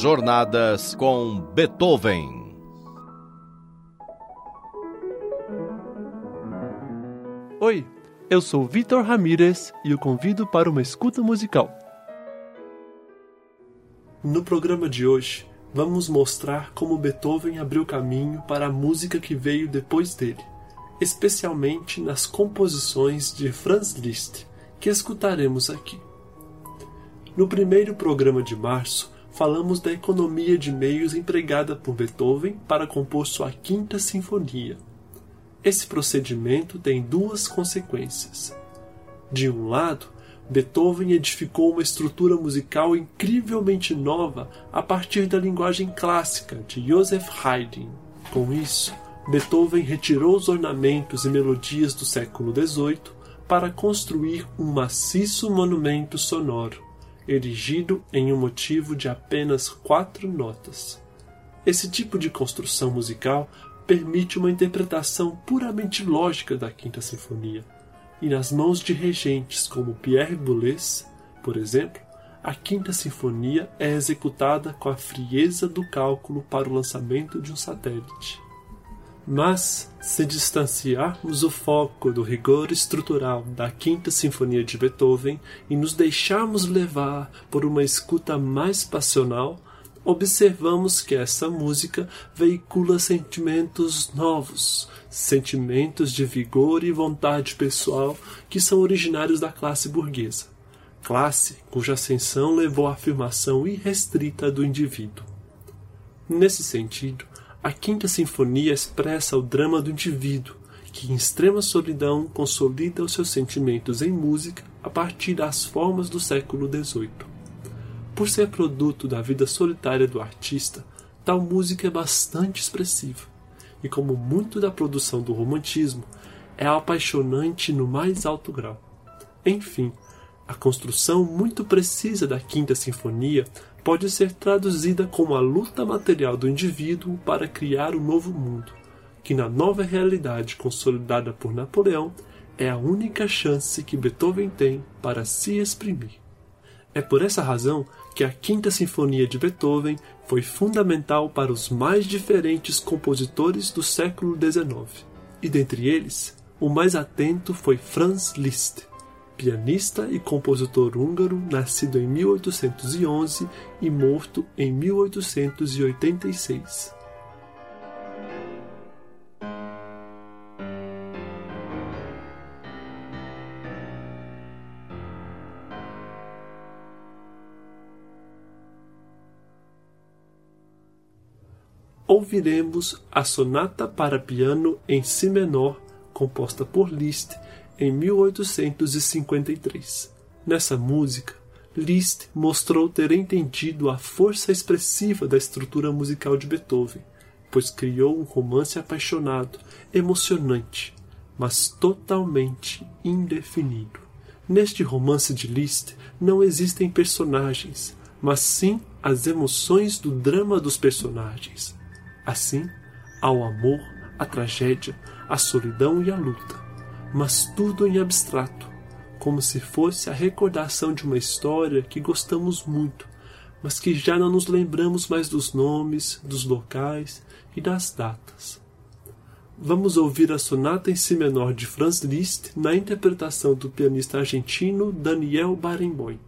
Jornadas com Beethoven. Oi, eu sou Vitor Ramírez e o convido para uma escuta musical. No programa de hoje, vamos mostrar como Beethoven abriu caminho para a música que veio depois dele, especialmente nas composições de Franz Liszt, que escutaremos aqui. No primeiro programa de março, falamos da economia de meios empregada por Beethoven para compor sua Quinta Sinfonia. Esse procedimento tem duas consequências. De um lado, Beethoven edificou uma estrutura musical incrivelmente nova a partir da linguagem clássica de Joseph Haydn. Com isso, Beethoven retirou os ornamentos e melodias do século XVIII para construir um maciço monumento sonoro erigido em um motivo de apenas quatro notas. Esse tipo de construção musical permite uma interpretação puramente lógica da Quinta Sinfonia, e nas mãos de regentes como Pierre Boulez, por exemplo, a Quinta Sinfonia é executada com a frieza do cálculo para o lançamento de um satélite. Mas, se distanciarmos o foco do rigor estrutural da Quinta Sinfonia de Beethoven e nos deixarmos levar por uma escuta mais passional, observamos que essa música veicula sentimentos novos, sentimentos de vigor e vontade pessoal que são originários da classe burguesa, classe cuja ascensão levou à afirmação irrestrita do indivíduo. Nesse sentido, a Quinta Sinfonia expressa o drama do indivíduo, que em extrema solidão consolida os seus sentimentos em música a partir das formas do século XVIII. Por ser produto da vida solitária do artista, tal música é bastante expressiva, e como muito da produção do romantismo, é apaixonante no mais alto grau. Enfim, a construção muito precisa da Quinta Sinfonia pode ser traduzida como a luta material do indivíduo para criar um novo mundo, que na nova realidade consolidada por Napoleão é a única chance que Beethoven tem para se exprimir. É por essa razão que a Quinta Sinfonia de Beethoven foi fundamental para os mais diferentes compositores do século XIX, e dentre eles, o mais atento foi Franz Liszt, pianista e compositor húngaro, nascido em 1811 e morto em 1886. Ouviremos a Sonata para Piano em Si menor, composta por Liszt em 1853. Nessa música, Liszt mostrou ter entendido a força expressiva da estrutura musical de Beethoven, pois criou um romance apaixonado, emocionante, mas totalmente indefinido. Neste romance de Liszt não existem personagens, mas sim as emoções do drama dos personagens. Assim, há o amor, a tragédia, a solidão e a luta mas tudo em abstrato, como se fosse a recordação de uma história que gostamos muito, mas que já não nos lembramos mais dos nomes, dos locais e das datas. Vamos ouvir a sonata em si menor de Franz Liszt na interpretação do pianista argentino Daniel Barenboim.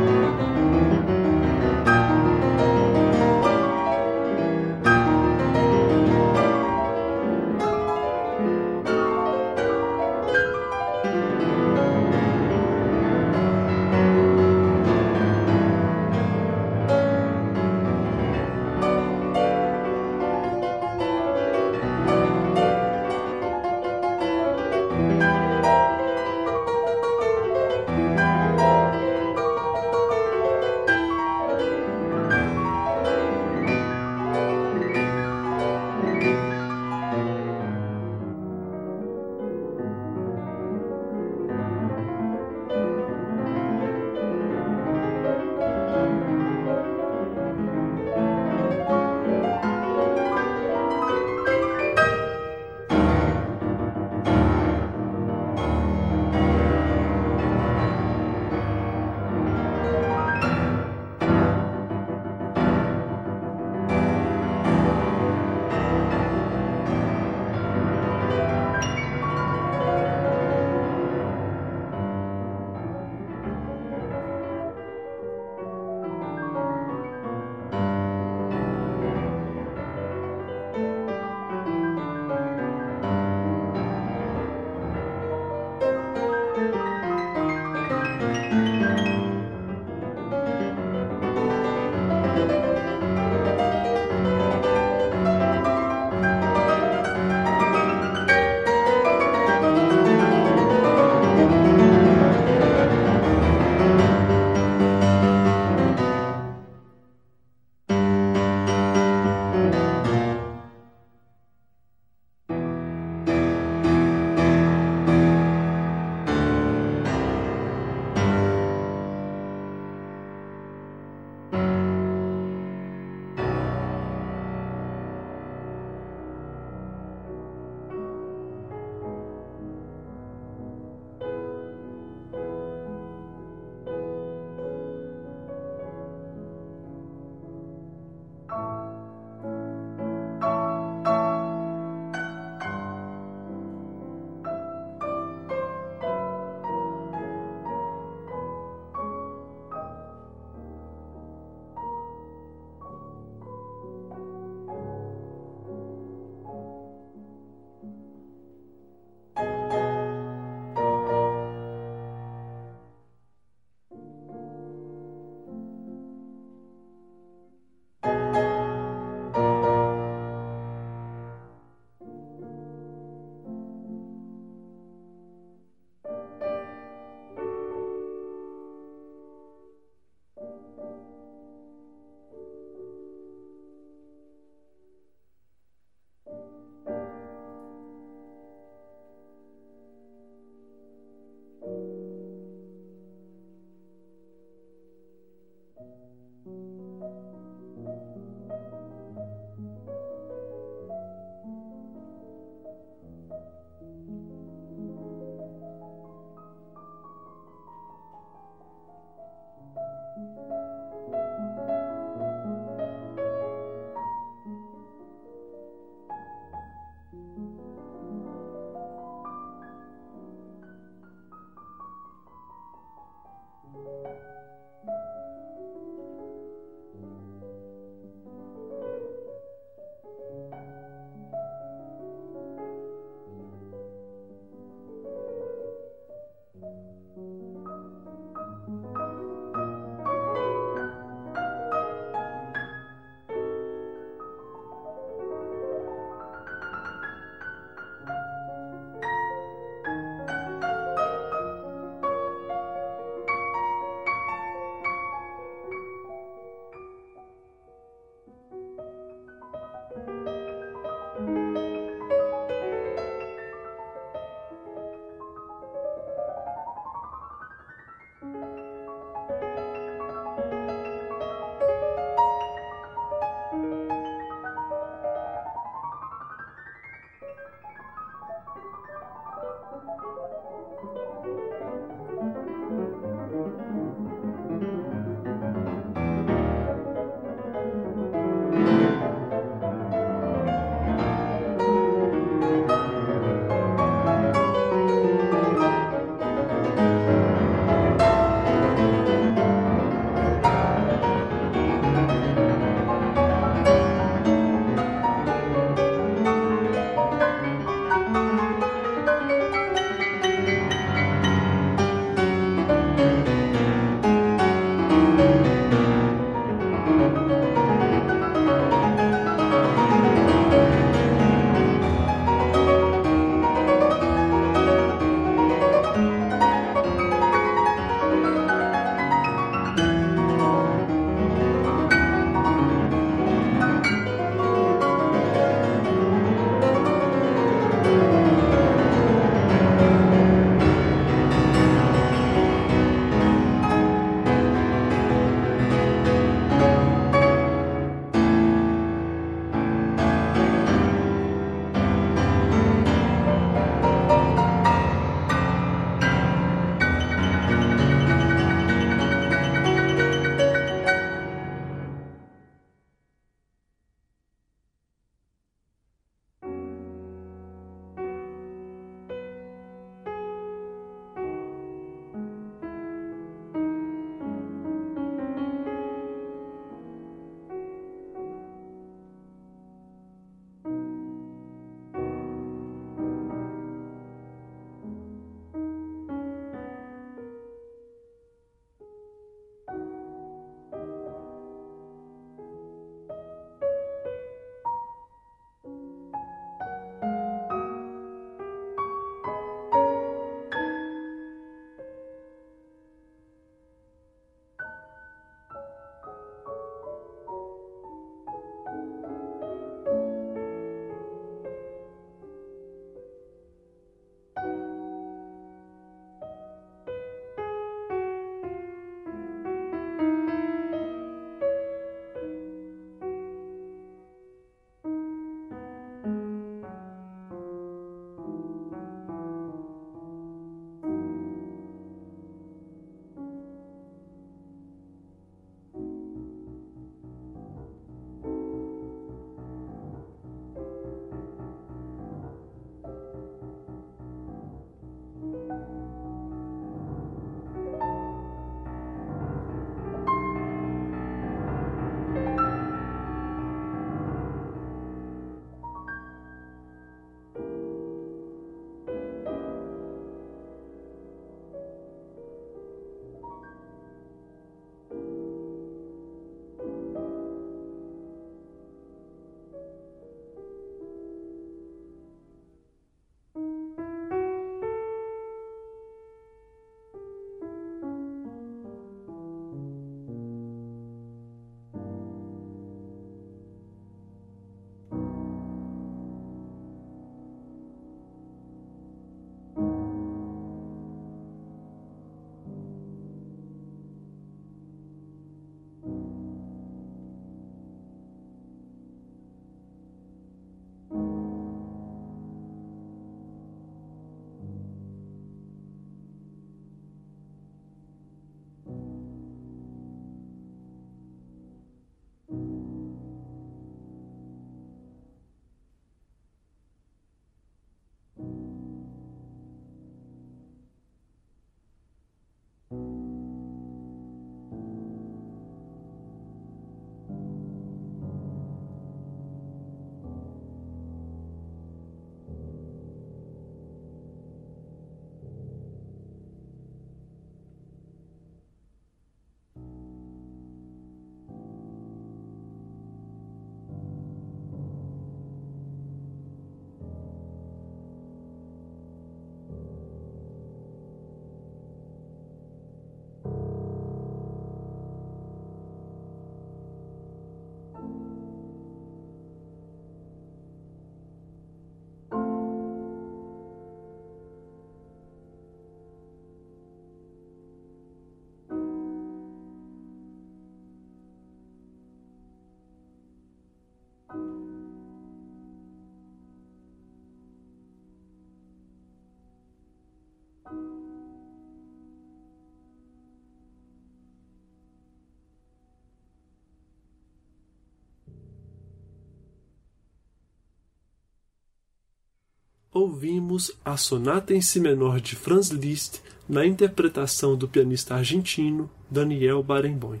ouvimos a Sonata em Si menor de Franz Liszt na interpretação do pianista argentino Daniel Barenboim.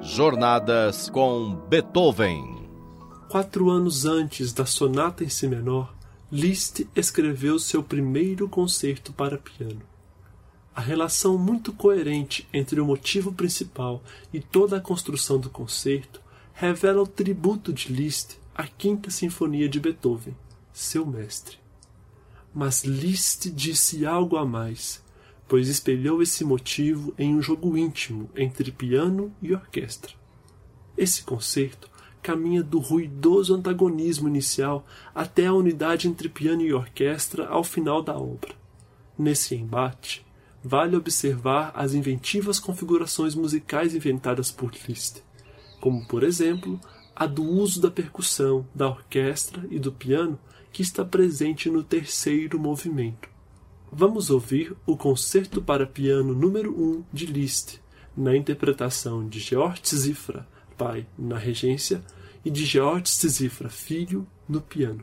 Jornadas com Beethoven. Quatro anos antes da Sonata em Si menor, Liszt escreveu seu primeiro concerto para piano. A relação muito coerente entre o motivo principal e toda a construção do concerto revela o tributo de Liszt à Quinta Sinfonia de Beethoven, seu mestre. Mas Liszt disse algo a mais pois espelhou esse motivo em um jogo íntimo entre piano e orquestra. Esse concerto caminha do ruidoso antagonismo inicial até a unidade entre piano e orquestra ao final da obra. Nesse embate, vale observar as inventivas configurações musicais inventadas por Liszt, como, por exemplo, a do uso da percussão, da orquestra e do piano que está presente no terceiro movimento Vamos ouvir o Concerto para Piano número 1 de Liszt, na interpretação de Georg Zifra, pai, na regência, e de Georg Zifra, filho, no piano.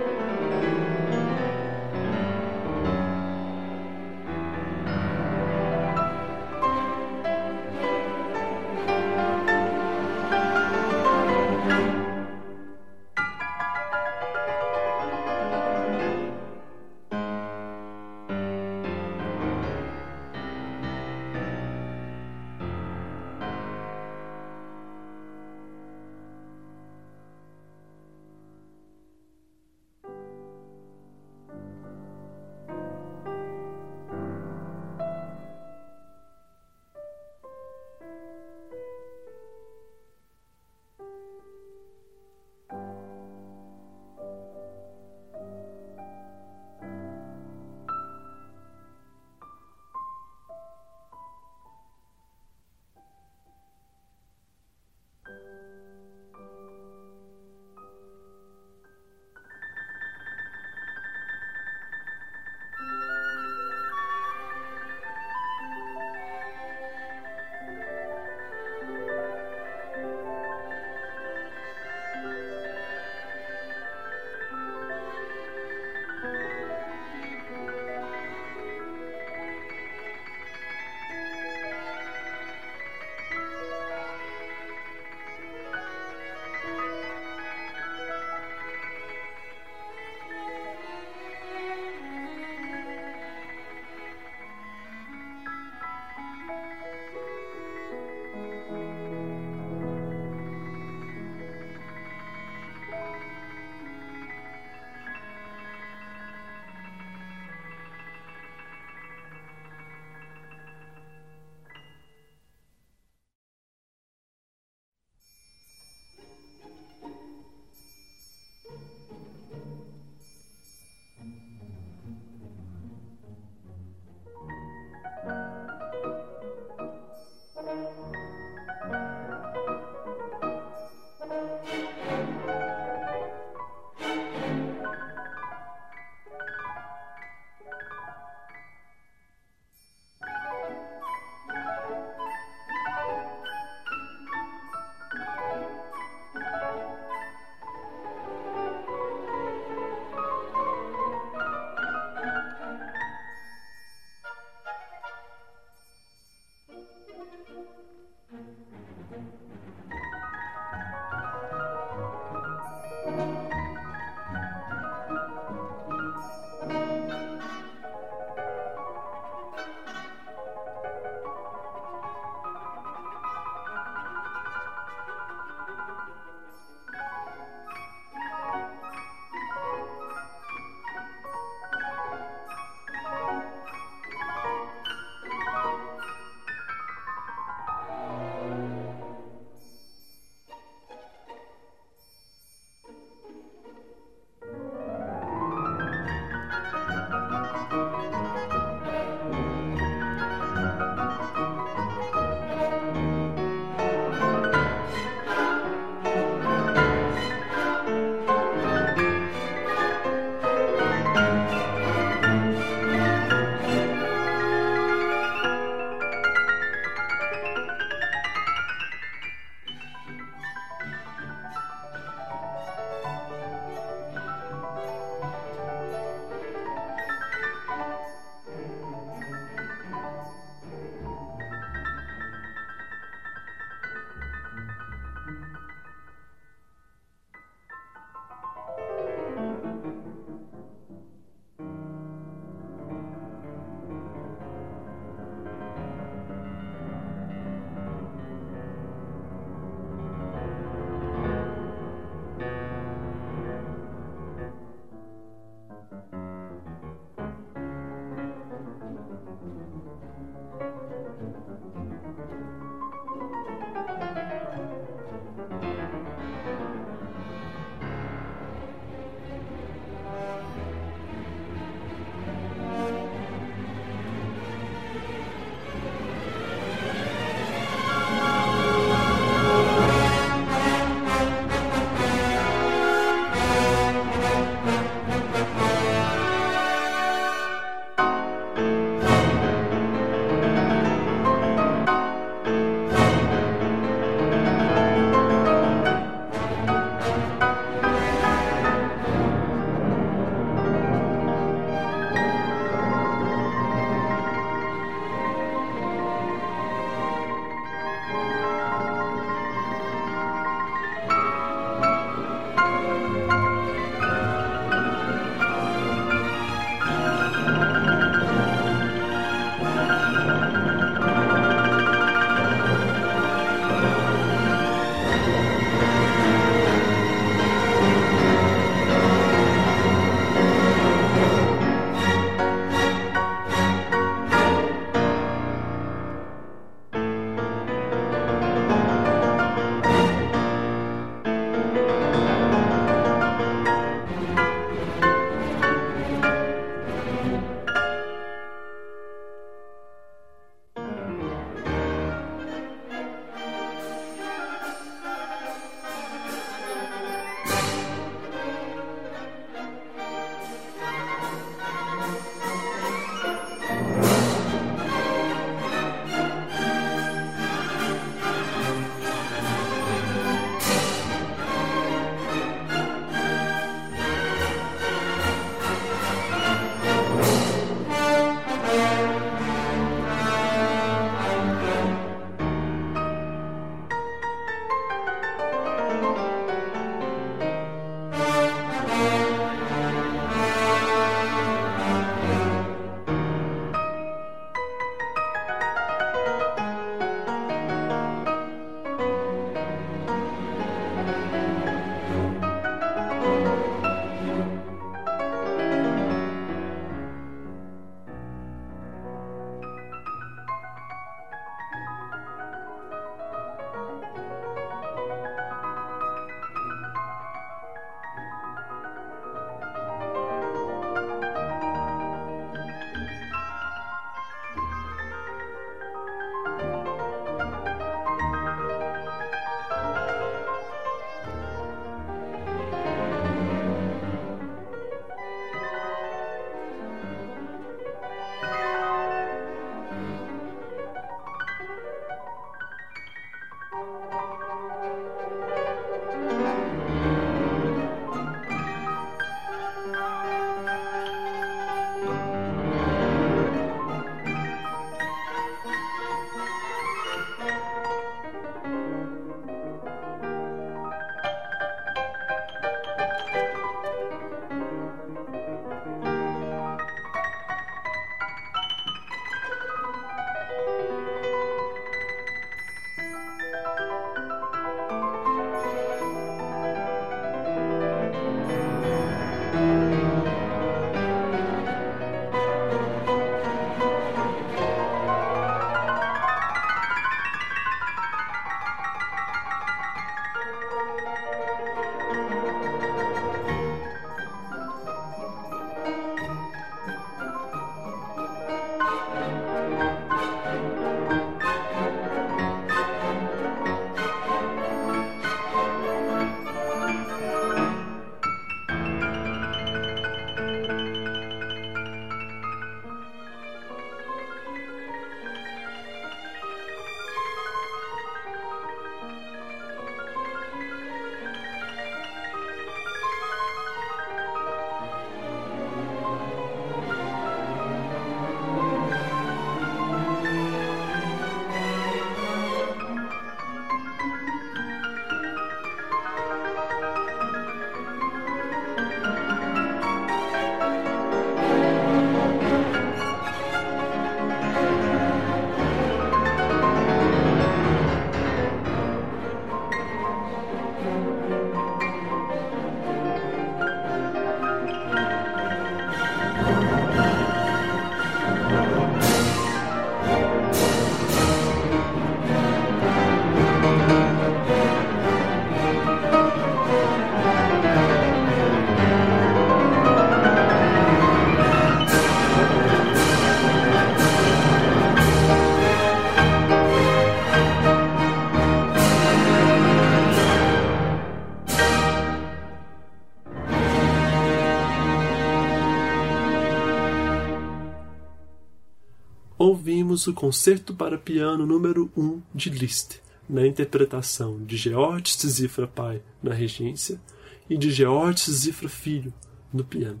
Ouvimos o Concerto para Piano número 1 de Liszt, na interpretação de George Zifra pai na regência e de George Zifra filho no piano.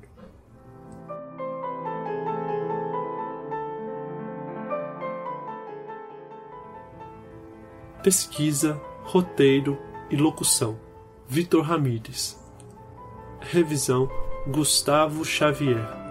Pesquisa, roteiro e locução: Vitor Ramires. Revisão: Gustavo Xavier.